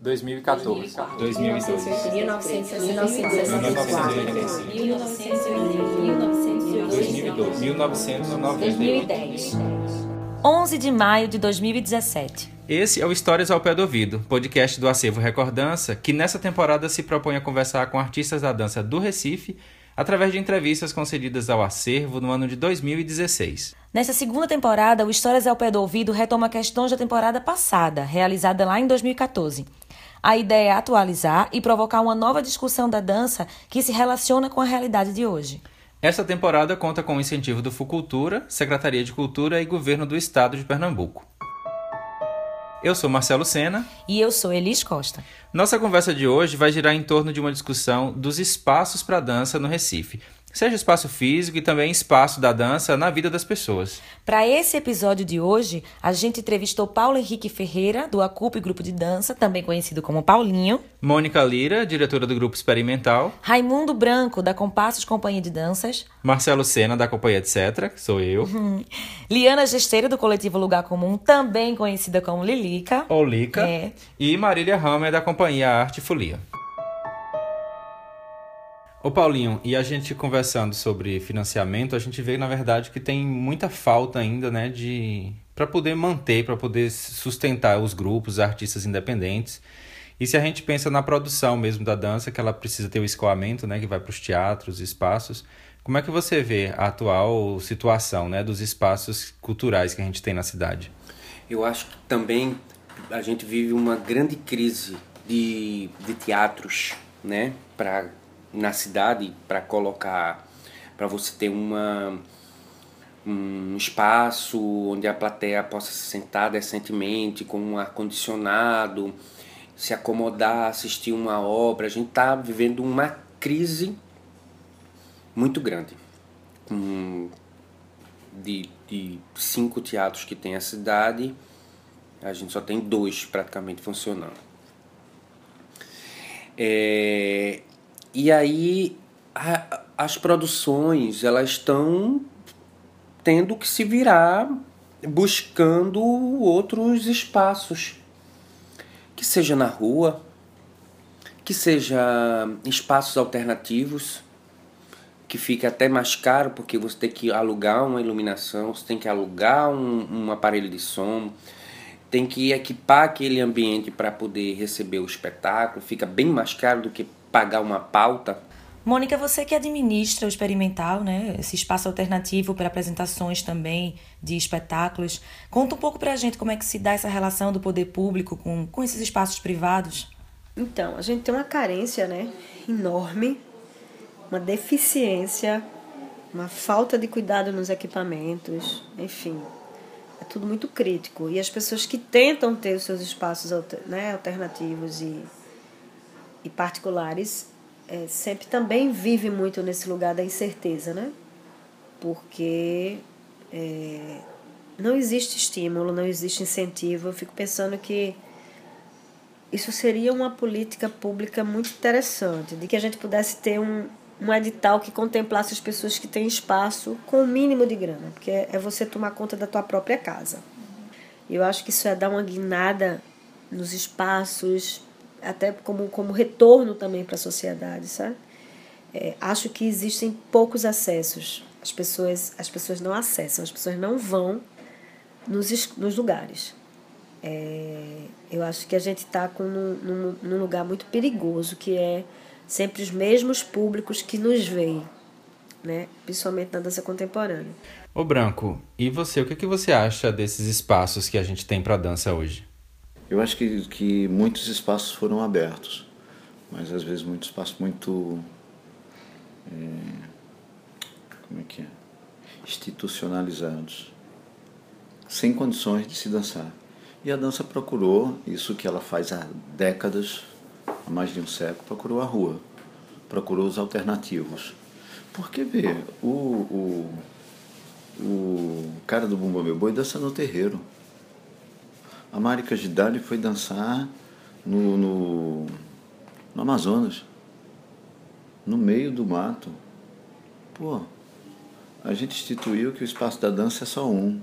2014. 2002. 1985. 1910. 11 de maio de 2017. Esse é o Histórias ao Pé do Ouvido, podcast do Acervo Recordança, que nessa temporada se propõe a conversar com artistas da dança do Recife através de entrevistas concedidas ao acervo no ano de 2016. Nessa segunda temporada, o Histórias ao Pé do Ouvido retoma questões da temporada passada, realizada lá em 2014. A ideia é atualizar e provocar uma nova discussão da dança que se relaciona com a realidade de hoje. Essa temporada conta com o incentivo do Fucultura, Secretaria de Cultura e Governo do Estado de Pernambuco. Eu sou Marcelo Sena. E eu sou Elis Costa. Nossa conversa de hoje vai girar em torno de uma discussão dos espaços para dança no Recife, seja espaço físico e também espaço da dança na vida das pessoas. Para esse episódio de hoje, a gente entrevistou Paulo Henrique Ferreira, do Acup Grupo de Dança, também conhecido como Paulinho. Mônica Lira, diretora do Grupo Experimental. Raimundo Branco, da Compassos Companhia de Danças. Marcelo Sena, da Companhia Etc., que sou eu. Uhum. Liana Gesteira, do Coletivo Lugar Comum, também conhecida como Lilica. Ou Lica. É. E Marília Hammer, da Companhia Arte Folia. Ô Paulinho, e a gente conversando sobre financiamento, a gente vê na verdade que tem muita falta ainda, né, de para poder manter, para poder sustentar os grupos, os artistas independentes. E se a gente pensa na produção mesmo da dança, que ela precisa ter o escoamento, né, que vai para os teatros, espaços, como é que você vê a atual situação, né, dos espaços culturais que a gente tem na cidade? Eu acho que também a gente vive uma grande crise de, de teatros, né, para na cidade para colocar, para você ter uma um espaço onde a plateia possa se sentar decentemente, com um ar-condicionado, se acomodar, assistir uma obra. A gente está vivendo uma crise muito grande. De, de cinco teatros que tem a cidade, a gente só tem dois praticamente funcionando. É, e aí a, as produções elas estão tendo que se virar buscando outros espaços. Que seja na rua, que seja espaços alternativos, que fica até mais caro porque você tem que alugar uma iluminação, você tem que alugar um, um aparelho de som, tem que equipar aquele ambiente para poder receber o espetáculo, fica bem mais caro do que pagar uma pauta. Mônica, você que administra o experimental, né? Esse espaço alternativo para apresentações também de espetáculos. Conta um pouco para a gente como é que se dá essa relação do poder público com, com esses espaços privados. Então, a gente tem uma carência, né? Enorme, uma deficiência, uma falta de cuidado nos equipamentos, enfim, é tudo muito crítico. E as pessoas que tentam ter os seus espaços né, alternativos e e particulares é, sempre também vivem muito nesse lugar da incerteza, né? Porque é, não existe estímulo, não existe incentivo. Eu fico pensando que isso seria uma política pública muito interessante, de que a gente pudesse ter um, um edital que contemplasse as pessoas que têm espaço com o mínimo de grana, porque é você tomar conta da tua própria casa. Eu acho que isso é dar uma guinada nos espaços até como, como retorno também para a sociedade, sabe? É, acho que existem poucos acessos. As pessoas, as pessoas não acessam, as pessoas não vão nos, nos lugares. É, eu acho que a gente está num, num, num lugar muito perigoso, que é sempre os mesmos públicos que nos veem, né? principalmente na dança contemporânea. Ô Branco, e você, o que, que você acha desses espaços que a gente tem para dança hoje? Eu acho que, que muitos espaços foram abertos, mas às vezes muitos espaços muito. É, como é que é? Institucionalizados, sem condições de se dançar. E a dança procurou isso que ela faz há décadas, há mais de um século, procurou a rua, procurou os alternativos. Porque, vê, o, o, o cara do Bumba Meu Boi dança no terreiro. A Mari Cagidali foi dançar no, no, no Amazonas, no meio do mato. Pô, a gente instituiu que o espaço da dança é só um,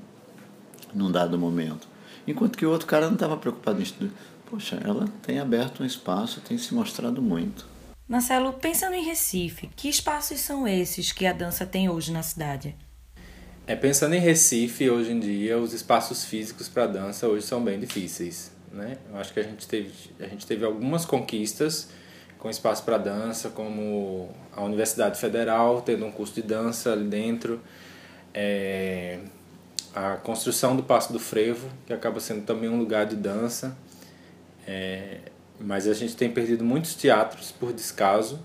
num dado momento. Enquanto que o outro cara não estava preocupado em poxa, ela tem aberto um espaço, tem se mostrado muito. Marcelo, pensando em Recife, que espaços são esses que a dança tem hoje na cidade? É, pensando em Recife, hoje em dia, os espaços físicos para dança hoje são bem difíceis. Né? Eu acho que a gente teve, a gente teve algumas conquistas com espaço para dança, como a Universidade Federal tendo um curso de dança ali dentro, é, a construção do Passo do Frevo, que acaba sendo também um lugar de dança, é, mas a gente tem perdido muitos teatros por descaso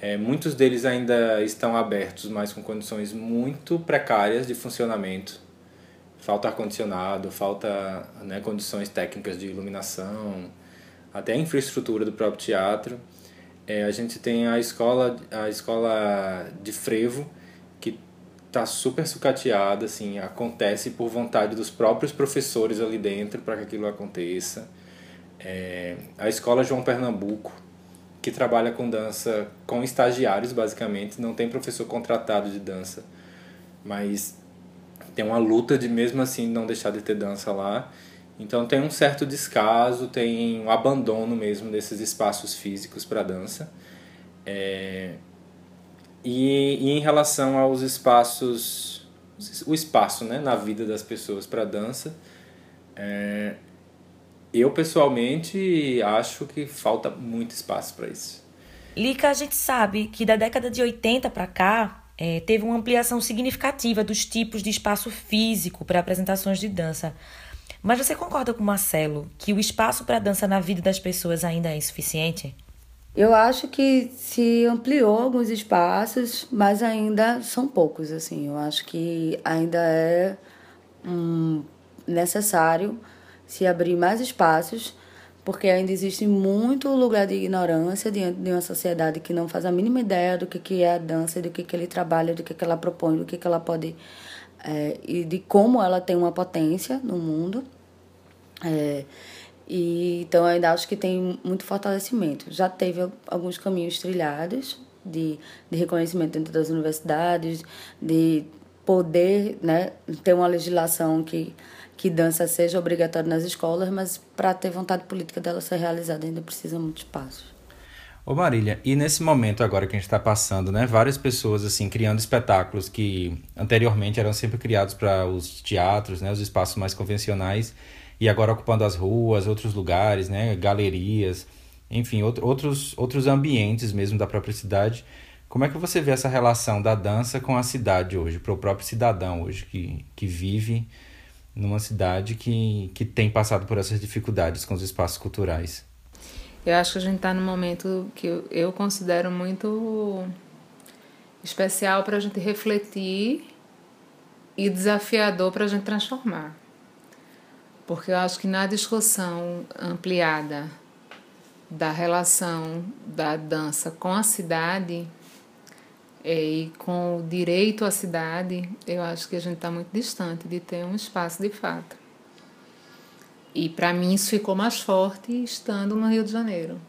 é, muitos deles ainda estão abertos, mas com condições muito precárias de funcionamento. Falta ar-condicionado, falta né, condições técnicas de iluminação, até a infraestrutura do próprio teatro. É, a gente tem a escola, a escola de frevo, que está super sucateada, assim, acontece por vontade dos próprios professores ali dentro para que aquilo aconteça. É, a escola João Pernambuco, que trabalha com dança com estagiários, basicamente, não tem professor contratado de dança, mas tem uma luta de mesmo assim não deixar de ter dança lá. Então tem um certo descaso, tem um abandono mesmo desses espaços físicos para dança. É... E, e, em relação aos espaços, o espaço né, na vida das pessoas para dança, é, eu pessoalmente acho que falta muito espaço para isso. Lica, a gente sabe que da década de 80 para cá é, teve uma ampliação significativa dos tipos de espaço físico para apresentações de dança. Mas você concorda com o Marcelo que o espaço para dança na vida das pessoas ainda é insuficiente? Eu acho que se ampliou alguns espaços, mas ainda são poucos, assim. Eu acho que ainda é hum, necessário se abrir mais espaços, porque ainda existe muito lugar de ignorância diante de uma sociedade que não faz a mínima ideia do que, que é a dança, do que, que ele trabalha, do que, que ela propõe, do que, que ela pode. É, e de como ela tem uma potência no mundo. É, e, então, ainda acho que tem muito fortalecimento. Já teve alguns caminhos trilhados de, de reconhecimento dentro das universidades, de poder né, ter uma legislação que que dança seja obrigatória nas escolas, mas para ter vontade política dela ser realizada ainda precisa muito espaço. Ô Marília, e nesse momento agora que a gente está passando, né, várias pessoas assim criando espetáculos que anteriormente eram sempre criados para os teatros, né, os espaços mais convencionais, e agora ocupando as ruas, outros lugares, né, galerias, enfim, outro, outros outros ambientes mesmo da própria cidade. Como é que você vê essa relação da dança com a cidade hoje, para o próprio cidadão hoje que, que vive numa cidade que, que tem passado por essas dificuldades com os espaços culturais? Eu acho que a gente está num momento que eu, eu considero muito especial para a gente refletir e desafiador para a gente transformar. Porque eu acho que na discussão ampliada da relação da dança com a cidade, é, e com o direito à cidade, eu acho que a gente está muito distante de ter um espaço de fato. E para mim isso ficou mais forte estando no Rio de Janeiro.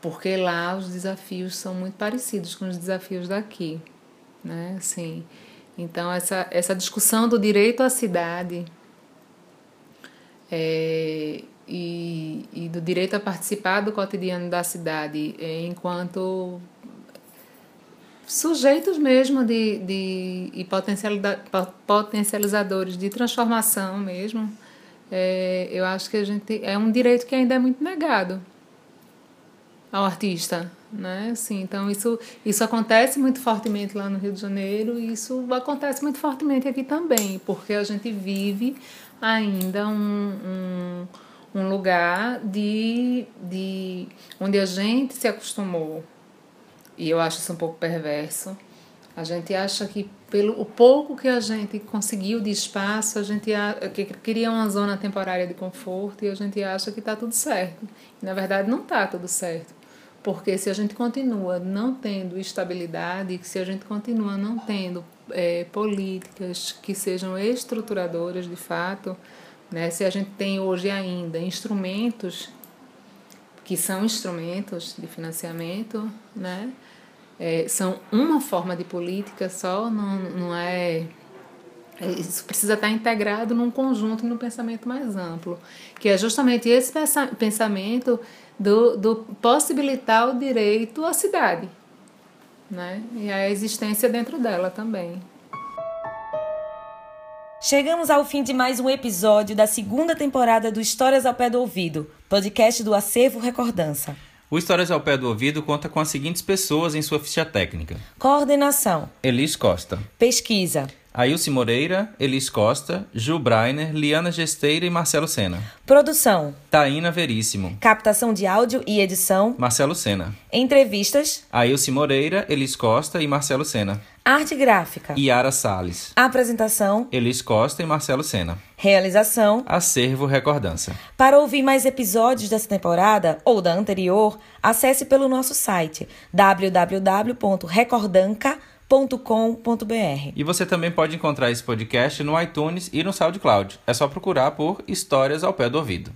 Porque lá os desafios são muito parecidos com os desafios daqui, né? Assim, então essa essa discussão do direito à cidade é, e, e do direito a participar do cotidiano da cidade é, enquanto sujeitos mesmo de, de e potencializadores de transformação mesmo, é, eu acho que a gente é um direito que ainda é muito negado ao artista, né? Assim, então isso isso acontece muito fortemente lá no Rio de Janeiro e isso acontece muito fortemente aqui também, porque a gente vive ainda um, um, um lugar de, de onde a gente se acostumou e eu acho isso um pouco perverso. A gente acha que pelo o pouco que a gente conseguiu de espaço, a gente que cria uma zona temporária de conforto e a gente acha que está tudo certo. E, na verdade, não está tudo certo. Porque se a gente continua não tendo estabilidade, se a gente continua não tendo é, políticas que sejam estruturadoras de fato, né, se a gente tem hoje ainda instrumentos que são instrumentos de financiamento, né, é, são uma forma de política só, não, não é Isso precisa estar integrado num conjunto e num pensamento mais amplo, que é justamente esse pensamento do, do possibilitar o direito à cidade, né? E a existência dentro dela também. Chegamos ao fim de mais um episódio da segunda temporada do Histórias ao Pé do Ouvido, podcast do Acervo Recordança. O Histórias ao Pé do Ouvido conta com as seguintes pessoas em sua ficha técnica: Coordenação: Elis Costa. Pesquisa: Ailce Moreira, Elis Costa, Ju Breiner, Liana Gesteira e Marcelo Sena. Produção: Taína Veríssimo. Captação de áudio e edição: Marcelo Sena. Entrevistas: Ailce Moreira, Elis Costa e Marcelo Sena. Arte gráfica: Yara Sales. Apresentação: Elis Costa e Marcelo Sena. Realização: Acervo Recordança. Para ouvir mais episódios dessa temporada ou da anterior, acesse pelo nosso site www.recordanca.com www.histórias.com.br. E você também pode encontrar esse podcast no iTunes e no SoundCloud. É só procurar por Histórias ao Pé do Ouvido.